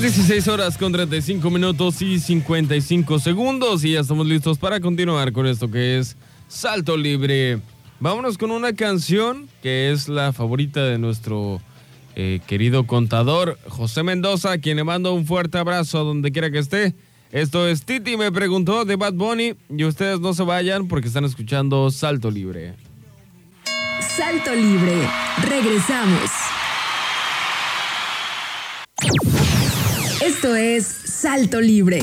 las 16 horas con 35 minutos y 55 segundos y ya estamos listos para continuar con esto que es Salto Libre. Vámonos con una canción que es la favorita de nuestro eh, querido contador José Mendoza, quien le mando un fuerte abrazo a donde quiera que esté. Esto es Titi me preguntó de Bad Bunny y ustedes no se vayan porque están escuchando Salto Libre. Salto Libre. Regresamos. Esto es Salto Libre.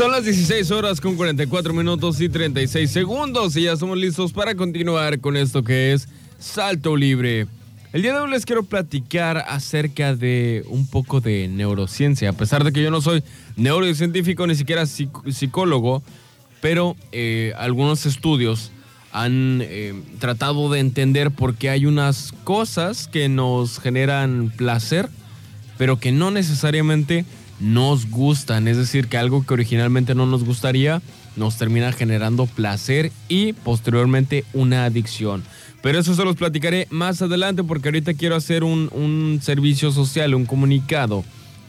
Son las 16 horas con 44 minutos y 36 segundos y ya estamos listos para continuar con esto que es Salto Libre. El día de hoy les quiero platicar acerca de un poco de neurociencia, a pesar de que yo no soy neurocientífico ni siquiera psicólogo, pero eh, algunos estudios han eh, tratado de entender por qué hay unas cosas que nos generan placer, pero que no necesariamente nos gustan. Es decir, que algo que originalmente no nos gustaría nos termina generando placer y posteriormente una adicción. Pero eso se los platicaré más adelante porque ahorita quiero hacer un, servicio social, un comunicado.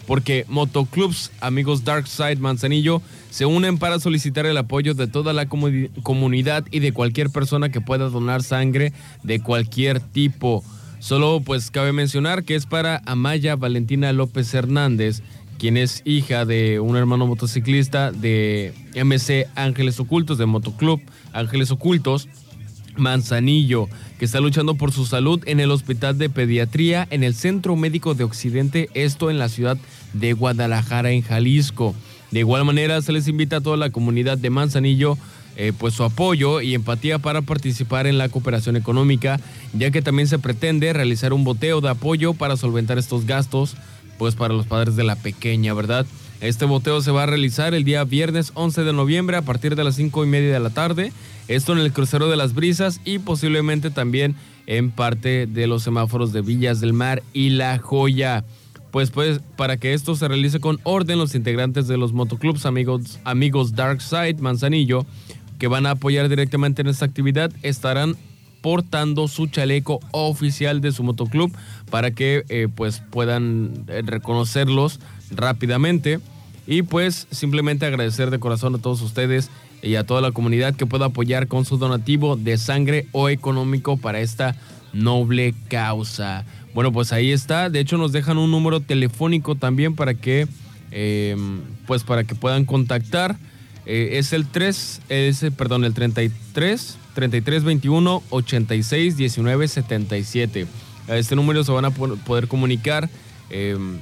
Porque motoclubs, amigos Darkside Manzanillo, se unen para solicitar el apoyo de toda la comunidad y de cualquier persona que pueda donar sangre de cualquier tipo. Solo pues cabe mencionar que es para Amaya Valentina López Hernández, quien es hija de un hermano motociclista de MC Ángeles Ocultos, de Motoclub Ángeles Ocultos, Manzanillo, que está luchando por su salud en el Hospital de Pediatría en el Centro Médico de Occidente, esto en la ciudad de Guadalajara, en Jalisco. De igual manera, se les invita a toda la comunidad de Manzanillo eh, pues su apoyo y empatía para participar en la cooperación económica, ya que también se pretende realizar un boteo de apoyo para solventar estos gastos pues para los padres de la pequeña, ¿verdad? Este boteo se va a realizar el día viernes 11 de noviembre a partir de las 5 y media de la tarde. Esto en el crucero de las brisas y posiblemente también en parte de los semáforos de Villas del Mar y La Joya. Pues, pues para que esto se realice con orden, los integrantes de los motoclubs amigos, amigos Darkside Manzanillo, que van a apoyar directamente en esta actividad, estarán portando su chaleco oficial de su motoclub para que eh, pues puedan eh, reconocerlos rápidamente y pues simplemente agradecer de corazón a todos ustedes y a toda la comunidad que pueda apoyar con su donativo de sangre o económico para esta noble causa. Bueno, pues ahí está. De hecho, nos dejan un número telefónico también para que, em, pues para que puedan contactar. Eh, es el 3, es, perdón, el 33 3321 86 19 77. A este número se van a poder comunicar em,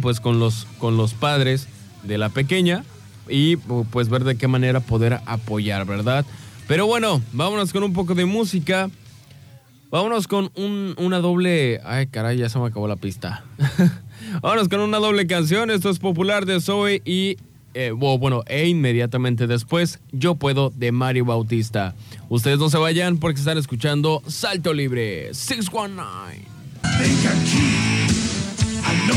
pues con los, con los padres de la pequeña y pues ver de qué manera poder apoyar, ¿verdad? Pero bueno, vámonos con un poco de música. Vámonos con una doble... Ay, caray, ya se me acabó la pista. vámonos con una doble canción. Esto es popular de Zoe y eh, bueno, e inmediatamente después, Yo Puedo de Mario Bautista. Ustedes no se vayan porque están escuchando Salto Libre 619.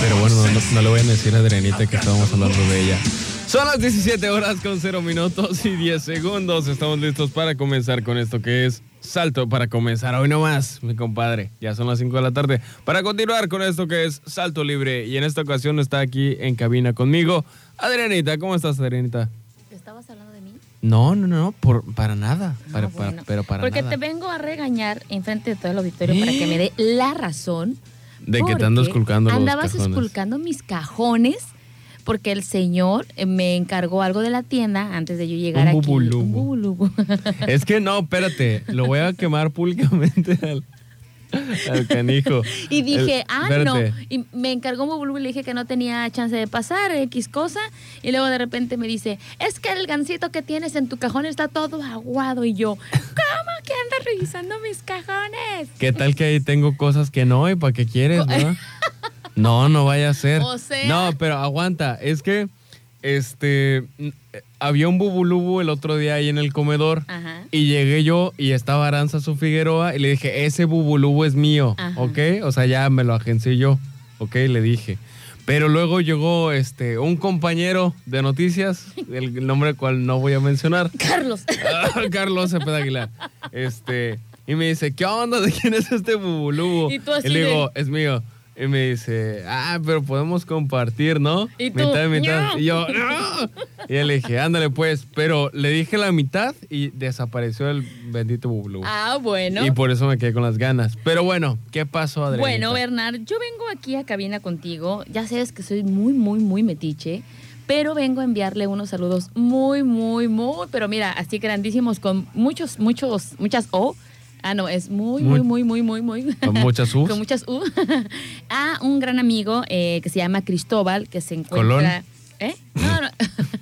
Pero bueno, no, le voy a decir a Adrianita que estábamos hablando de ella. Son las 17 horas con 0 minutos y 10 segundos. Estamos listos para comenzar con esto que es Salto para comenzar hoy nomás, mi compadre. Ya son las 5 de la tarde. Para continuar con esto que es Salto Libre. Y en esta ocasión está aquí en cabina conmigo Adrianita. ¿Cómo estás, Adrianita? ¿Estabas hablando de mí? No, no, no, por, para nada. Ah, pero para Porque te vengo a regañar en frente de todo el auditorio para que me dé la razón. De que te ando esculcando los Andabas esculcando mis cajones porque el señor eh, me encargó algo de la tienda antes de yo llegar aquí. Un Es que no, espérate, lo voy a quemar públicamente al, canijo. Y dije, ah, no. Y me encargó un y le dije que no tenía chance de pasar, X cosa. Y luego de repente me dice, es que el gancito que tienes en tu cajón está todo aguado. Y yo, ¿cómo que andas revisando mis cajones. ¿Qué tal que ahí tengo cosas que no y para qué quieres, no? No, no vaya a ser. O sea- No, pero aguanta, es que este había un bubulubu el otro día ahí en el comedor Ajá. y llegué yo y estaba Aranza su Figueroa y le dije, ese bubulubu es mío, Ajá. ¿ok? O sea, ya me lo agencié yo, ¿ok? Le dije. Pero luego llegó este un compañero de noticias, el nombre cual no voy a mencionar, Carlos. Ah, Carlos Cepeda Aguilar. Este, y me dice, ¿qué onda? ¿De quién es este bubulubu? Y tú así le de- digo, es mío. Y me dice, ah, pero podemos compartir, ¿no? Y tú, mitad mitad. "No". Y yo, no. Y le dije, ándale pues. Pero le dije la mitad y desapareció el bendito bubulubu. Ah, bueno. Y por eso me quedé con las ganas. Pero bueno, ¿qué pasó, Adriana? Bueno, Bernard, yo vengo aquí a cabina contigo. Ya sabes que soy muy, muy, muy metiche. Pero vengo a enviarle unos saludos muy, muy, muy, pero mira, así grandísimos con muchos, muchos, muchas O. Ah, no, es muy, muy, muy, muy, muy, muy. Con muchas Us. con muchas U. a un gran amigo eh, que se llama Cristóbal, que se encuentra. Colón. ¿Eh? No, no.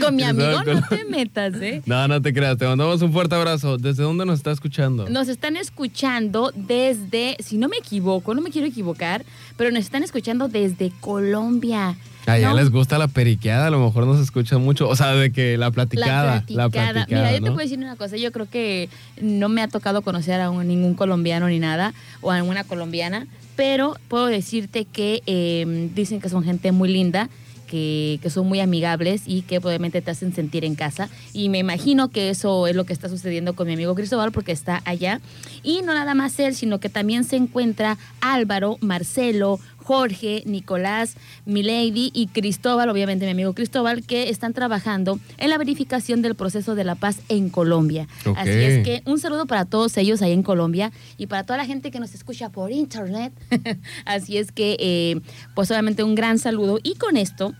con mi amigo no te metas, ¿eh? No, no te creas. Te mandamos un fuerte abrazo. ¿Desde dónde nos está escuchando? Nos están escuchando desde, si no me equivoco, no me quiero equivocar, pero nos están escuchando desde Colombia. Ah, ya ¿no? les gusta la periqueada, a lo mejor nos escuchan mucho. O sea, de que la platicada. La platicada. Mira, yo te puedo decir una cosa. Yo creo que no me ha tocado conocer a un- ningún colombiano ni nada, o a una colombiana, pero puedo decirte que eh, dicen que son gente muy linda. Que, que son muy amigables y que probablemente te hacen sentir en casa. Y me imagino que eso es lo que está sucediendo con mi amigo Cristóbal porque está allá. Y no nada más él, sino que también se encuentra Álvaro, Marcelo, Jorge, Nicolás, Milady y Cristóbal, obviamente mi amigo Cristóbal, que están trabajando en la verificación del proceso de la paz en Colombia. Así es que un saludo para todos ellos ahí en Colombia y para toda la gente que nos escucha por internet. Así es que, eh, pues obviamente un gran saludo. Y con esto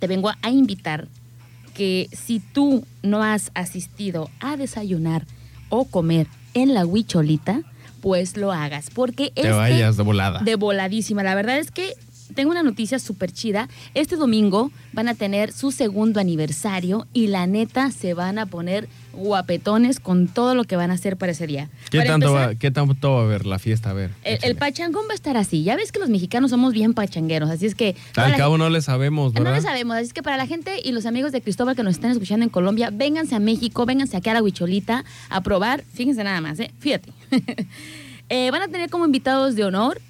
te vengo a invitar que si tú no has asistido a desayunar o comer en la Huicholita, pues lo hagas. Porque Te este- vayas de volada. de voladísima. La verdad es que tengo una noticia súper chida. Este domingo van a tener su segundo aniversario y la neta se van a poner guapetones con todo lo que van a hacer para ese día. ¿Qué Para tanto, empezar, va, ¿Qué tanto va a ver la fiesta? A ver. el, pachangón va a estar así. Ya ves que los mexicanos somos bien pachangueros, así es que... Al cabo no le sabemos, no ¿verdad? lo sabemos, así es que para la gente y los amigos de Cristóbal que nos están escuchando en Colombia, vénganse a México, vénganse aquí a la Huicholita a probar, fíjense nada más, ¿eh? fíjate. Eh, van a tener como invitados de honor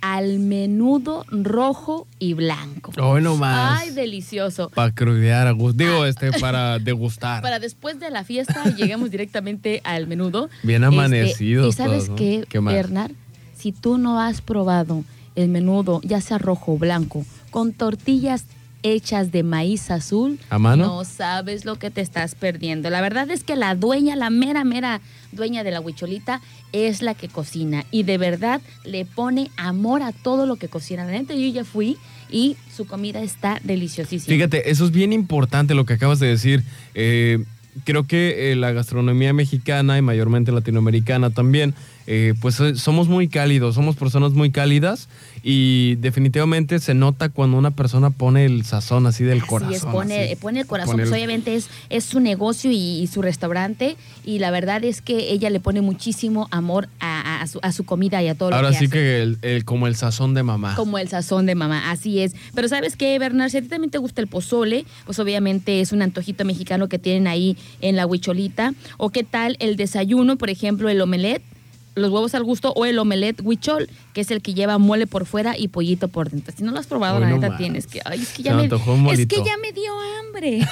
al menudo rojo y blanco. Hoy no más. Ay, delicioso. Para crudear a gusto. Digo, este, para degustar. Para después de la fiesta lleguemos directamente al menudo. Bien Este, amanecidos y sabes qué. Bernard, si tú no has probado el menudo, ya sea rojo o blanco, con tortillas hechas de maíz azul, ¿A mano? no sabes lo que te estás perdiendo. La verdad es que la dueña, la mera, mera dueña de la huicholita es la que cocina y de verdad le pone amor a todo lo que cocina. La neta, yo ya fui y su comida está deliciosísima. Fíjate, eso es bien importante lo que acabas de decir. Eh, creo que eh, la gastronomía mexicana y mayormente latinoamericana también, eh, pues eh, somos muy cálidos, somos personas muy cálidas y definitivamente se nota cuando una persona pone el sazón así del Así corazón. es, pone, así. eh, pone el corazón, Pone pues obviamente es, es su negocio y, y su restaurante y la verdad es que ella le pone muchísimo amor a, a- su, a su comida y a todo Ahora lo que sí hace. que el- el- como el sazón de mamá. Como el sazón de mamá, así es. Pero ¿sabes qué, Bernard? Si a ti también te gusta el pozole, pues obviamente es un antojito mexicano que tienen ahí en la huicholita. O qué tal el desayuno, por ejemplo, el omelette, los huevos al gusto o el omelette huichol, que es el que lleva mole por fuera y pollito por dentro. Si no lo has probado, Hoy la no neta más. tienes que... Ay, es que ya me es que ya me dio hambre.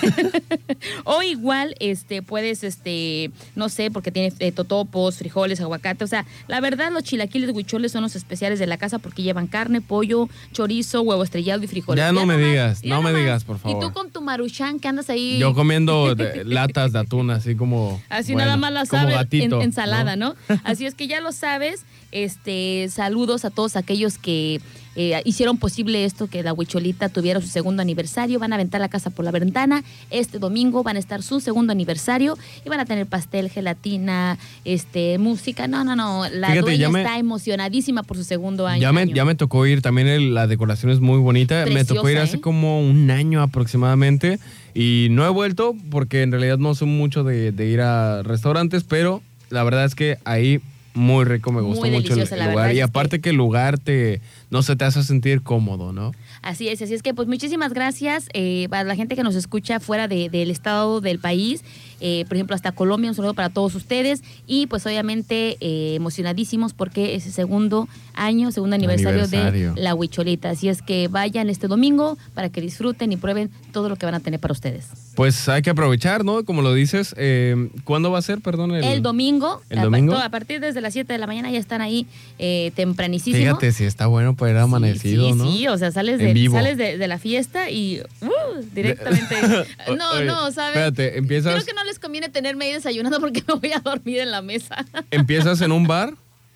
o igual, este, puedes, este, no sé, porque tiene eh, totopos, frijoles, aguacate. O sea, la verdad, los chilaquiles huicholes son los especiales de la casa porque llevan carne, pollo, chorizo, huevo estrellado y frijoles. Ya no me digas, no me digas, por Y favor. tú con tu maruchan que andas ahí. Yo comiendo de- latas de atún, así como. Así bueno, nada más la sabes, en, ensalada, ¿no? Así es que ya lo sabes. Este, saludos a todos aquellos que eh, hicieron posible esto, que la Huicholita tuviera su segundo aniversario. Van a aventar la casa por la ventana. Este domingo van a estar su segundo aniversario y van a tener pastel, gelatina, este, música. No, no, no. La Fíjate, dueña me- está emocionadísima por su segundo año. Ya me, ya me tocó ir, también el- la decoración es muy bonita. me tocó ir Preciosa, hace ¿eh? como un año aproximadamente y no he vuelto porque en realidad no soy mucho de, de ir a restaurantes, pero la verdad es que ahí muy rico, me gustó mucho el, el la lugar. Y es aparte que el lugar te no se te hace sentir cómodo, ¿no? Así es, así es que pues muchísimas gracias eh, para la gente que nos escucha fuera de- del estado del país, eh, por ejemplo hasta Colombia, un saludo para todos ustedes y pues obviamente eh, emocionadísimos porque es el segundo año, segundo aniversario, Aniversario. de la Huicholita, así es que vayan este domingo para que disfruten y prueben todo lo que van a tener para ustedes. Pues hay que aprovechar, ¿no? Como lo dices, eh, ¿cuándo va a ser, perdón? El, domingo, ¿El a pa- domingo? a partir desde las 7 de la mañana ya están ahí eh, tempranísimo. Fíjate si está bueno para ir amanecido, sí, sí, ¿no? Sí, o sea, sales, de, sales de, de la fiesta y uh, directamente. no, Oye, no, ¿sabes? Espérate, empiezas, Creo que no les conviene tenerme ahí desayunando porque me voy a dormir en la mesa. empiezas en un bar,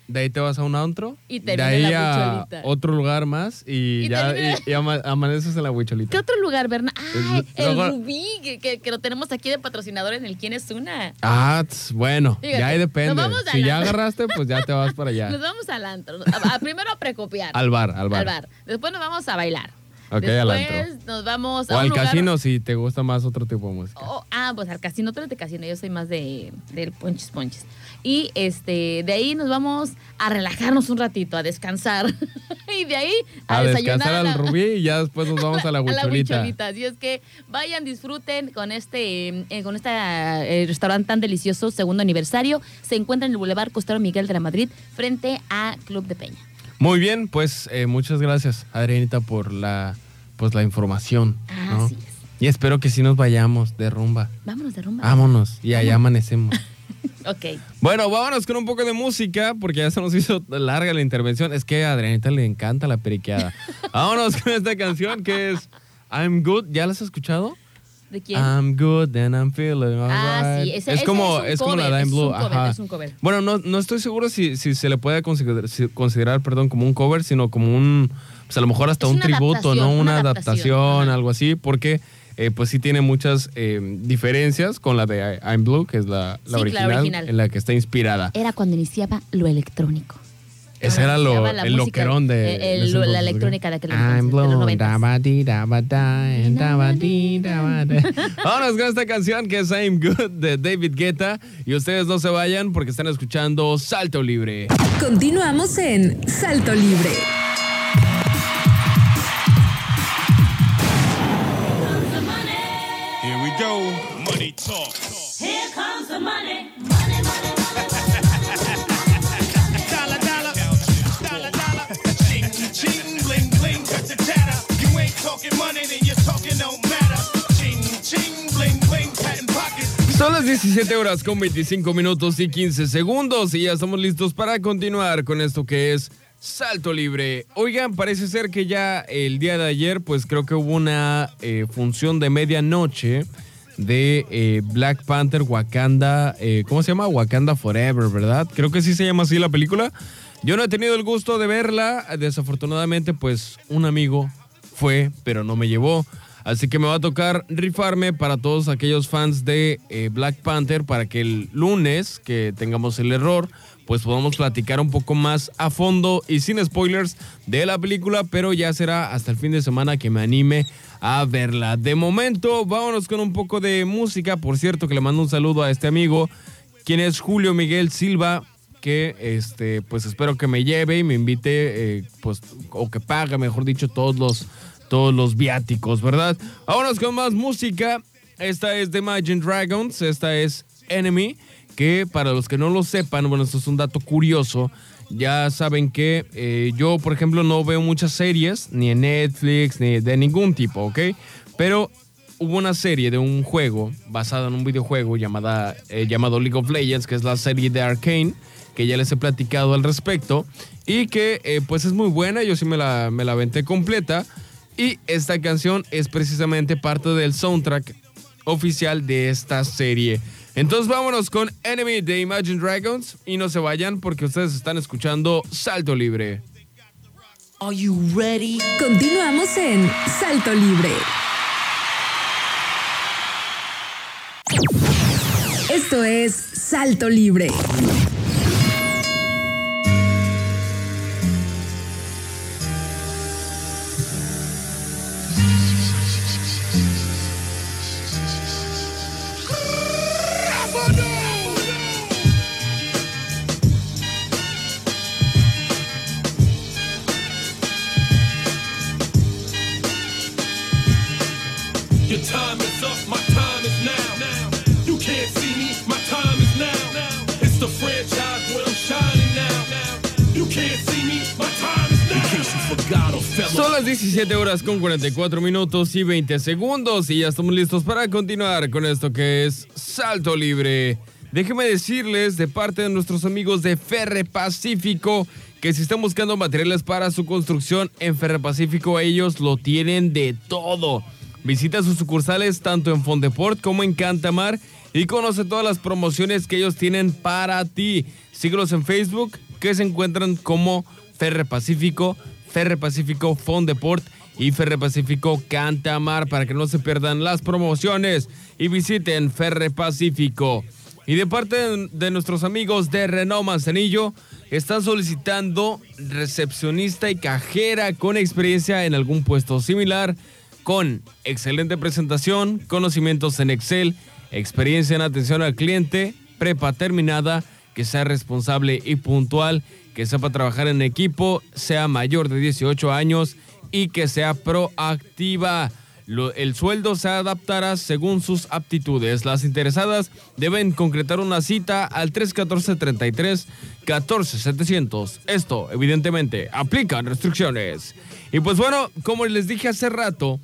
de ahí te vas a un antro, Y de termina ahí la a huicholita. otro lugar más y, Y ya termina- y, y ama- amaneces en la huicholita. ¿Qué otro lugar, Berna? ¡Ay! El- El luego- Rubí, que, que- que lo tenemos aquí de patrocinador en el Quién es Una. Ah, tss, bueno, Fíjate, ya ahí nos depende. vamos a Si ya agarraste, pues ya te vas para allá. Nos vamos al antro. A- a- primero a precopiar. Al bar, al bar. Después nos vamos a bailar. Ok, Después al antro. nos vamos O a un al lugar- casino si te gusta más otro tipo de música. Oh, ah, pues al casino, tú eres de casino, yo soy más de del ponches ponches. Y este, de ahí nos vamos a relajarnos un ratito, a descansar. y de ahí a, a desayunar descansar al la- rubí y ya después nos vamos a la huicholita. Así es que vayan, disfruten con este, eh, con este eh, restaurante tan delicioso, segundo aniversario. Se encuentra en el Boulevard Costero Miguel de la Madrid, frente a Club de Peña. Muy bien, pues eh, muchas gracias, Adrianita, por la, pues, la información. ¿no? Así es. Y espero que sí nos vayamos de rumba. Vámonos de rumba. Vámonos y allá amanecemos. Ok. Bueno, vámonos con un poco de música porque ya se nos hizo larga la intervención. Es que a Adrianita le encanta la periqueada. vámonos con esta canción que es I'm Good. ¿Ya la has escuchado? ¿De quién? I'm good and I'm feeling Ah, alright. sí, ese- es ese como, es es como la Dime es Blue. un cover, ajá. es un cover. Bueno, no, no estoy seguro si, si se le puede considerar, si- considerar, perdón, como un cover, sino como un, pues a lo mejor hasta Es un tributo, ¿no? Una, una adaptación, algo así, porque eh, pues sí tiene muchas eh, diferencias con la de I- I'm Blue, que es la, la Sí, la original, original. en la que está inspirada. Era cuando iniciaba lo electrónico. Ese era lo, el música, loquerón de, el- de el- ese la electrónica de aquel I'm de. Vámonos con esta canción que es I'm Good de David Guetta. Y ustedes no se vayan porque están escuchando Salto Libre. Continuamos en Salto Libre. Son las 17 horas con 25 minutos y 15 segundos y ya estamos listos para continuar con esto que es Salto Libre. Oigan, parece ser que ya el día de ayer, pues creo que hubo una eh, función de medianoche de eh, Black Panther Wakanda, eh, ¿cómo se llama? Wakanda Forever, ¿verdad? Creo que sí se llama así la película. Yo no he tenido el gusto de verla, desafortunadamente pues un amigo fue, pero no me llevó. Así que me va a tocar rifarme para todos aquellos fans de eh, Black Panther para que el lunes que tengamos el error, pues podamos platicar un poco más a fondo y sin spoilers de la película, pero ya será hasta el fin de semana que me anime a verla. De momento, vámonos con un poco de música. Por cierto, que le mando un saludo a este amigo, quien es Julio Miguel Silva, que este, pues espero que me lleve y me invite, eh, pues, o que pague, mejor dicho, todos los, todos los viáticos, ¿verdad? Vámonos con más música. Esta es de Imagine Dragons, esta es Enemy, que para los que no lo sepan, bueno, esto es un dato curioso. Ya saben que eh, yo, por ejemplo, no veo muchas series, ni en Netflix, ni de ningún tipo, ¿ok? Pero hubo una serie de un juego basada en un videojuego llamada, eh, llamado League of Legends, que es la serie de Arkane, que ya les he platicado al respecto, y que eh, pues es muy buena, yo sí me la, me la aventé completa, y esta canción es precisamente parte del soundtrack oficial de esta serie. Entonces vámonos con Enemy de Imagine Dragons y no se vayan porque ustedes están escuchando Salto Libre. Are you ready? Continuamos en Salto Libre. Esto es Salto Libre. Your time is up, my time is now. You can't see me, my time is now. It's the franchise where I'm shining now. You can't see me, my time is now. Son las 17 horas con 44 minutos y 20 segundos y ya estamos listos para continuar con esto que es Salto Libre. Déjenme decirles de parte de nuestros amigos de Ferre Pacífico que si están buscando materiales para su construcción en Ferre Pacífico ellos lo tienen de todo. Visita sus sucursales tanto en Fondeport como en Cantamar y conoce todas las promociones que ellos tienen para ti. Síguelos en Facebook que se encuentran como Ferre Pacífico, Ferre Pacífico Fondeport y Ferre Pacífico Cantamar para que no se pierdan las promociones y visiten Ferre Pacífico. Y de parte de, nuestros amigos de Renault Manzanillo, están solicitando recepcionista y cajera con experiencia en algún puesto similar, con excelente presentación, conocimientos en Excel, experiencia en atención al cliente, prepa terminada, que sea responsable y puntual, que sepa trabajar en equipo, sea mayor de 18 años y que sea proactiva. El sueldo se adaptará según sus aptitudes. Las interesadas deben concretar una cita al 314-33-14-700. Esto, evidentemente, aplican restricciones. Y pues bueno, como les dije hace rato,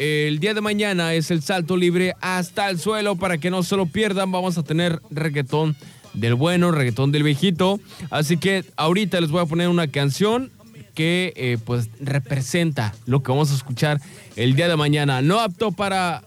el día de mañana es el salto libre hasta el suelo para que no se lo pierdan. Vamos a tener reggaetón del bueno, reggaetón del viejito. Así que ahorita les voy a poner una canción que eh, pues representa lo que vamos a escuchar el día de mañana. No apto para,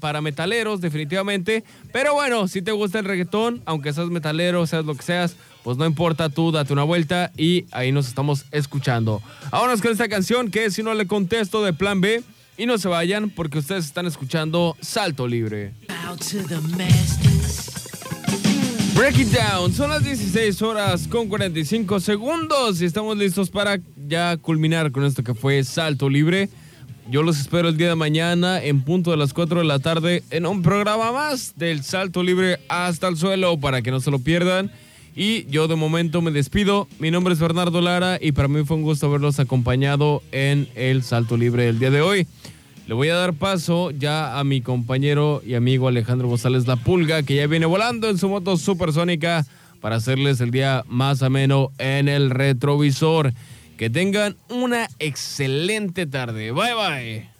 para metaleros, definitivamente. Pero bueno, si te gusta el reggaetón, aunque seas metalero, seas lo que seas, pues no importa, tú date una vuelta y ahí nos estamos escuchando. Vámonos con esta canción que Si no le contesto de Plan B. Y no se vayan porque ustedes están escuchando Salto Libre. Break it down. Son las 16 horas con 45 segundos y estamos listos para ya culminar con esto que fue Salto Libre. Yo los espero el día de mañana en punto de las 4 de la tarde en un programa más del Salto Libre hasta el suelo para que no se lo pierdan. Y yo de momento me despido. Mi nombre es Bernardo Lara y para mí fue un gusto haberlos acompañado en el Salto Libre del día de hoy. Le voy a dar paso ya a mi compañero y amigo Alejandro González La Pulga, que ya viene volando en su moto supersónica para hacerles el día más ameno en el retrovisor. Que tengan una excelente tarde. Bye bye.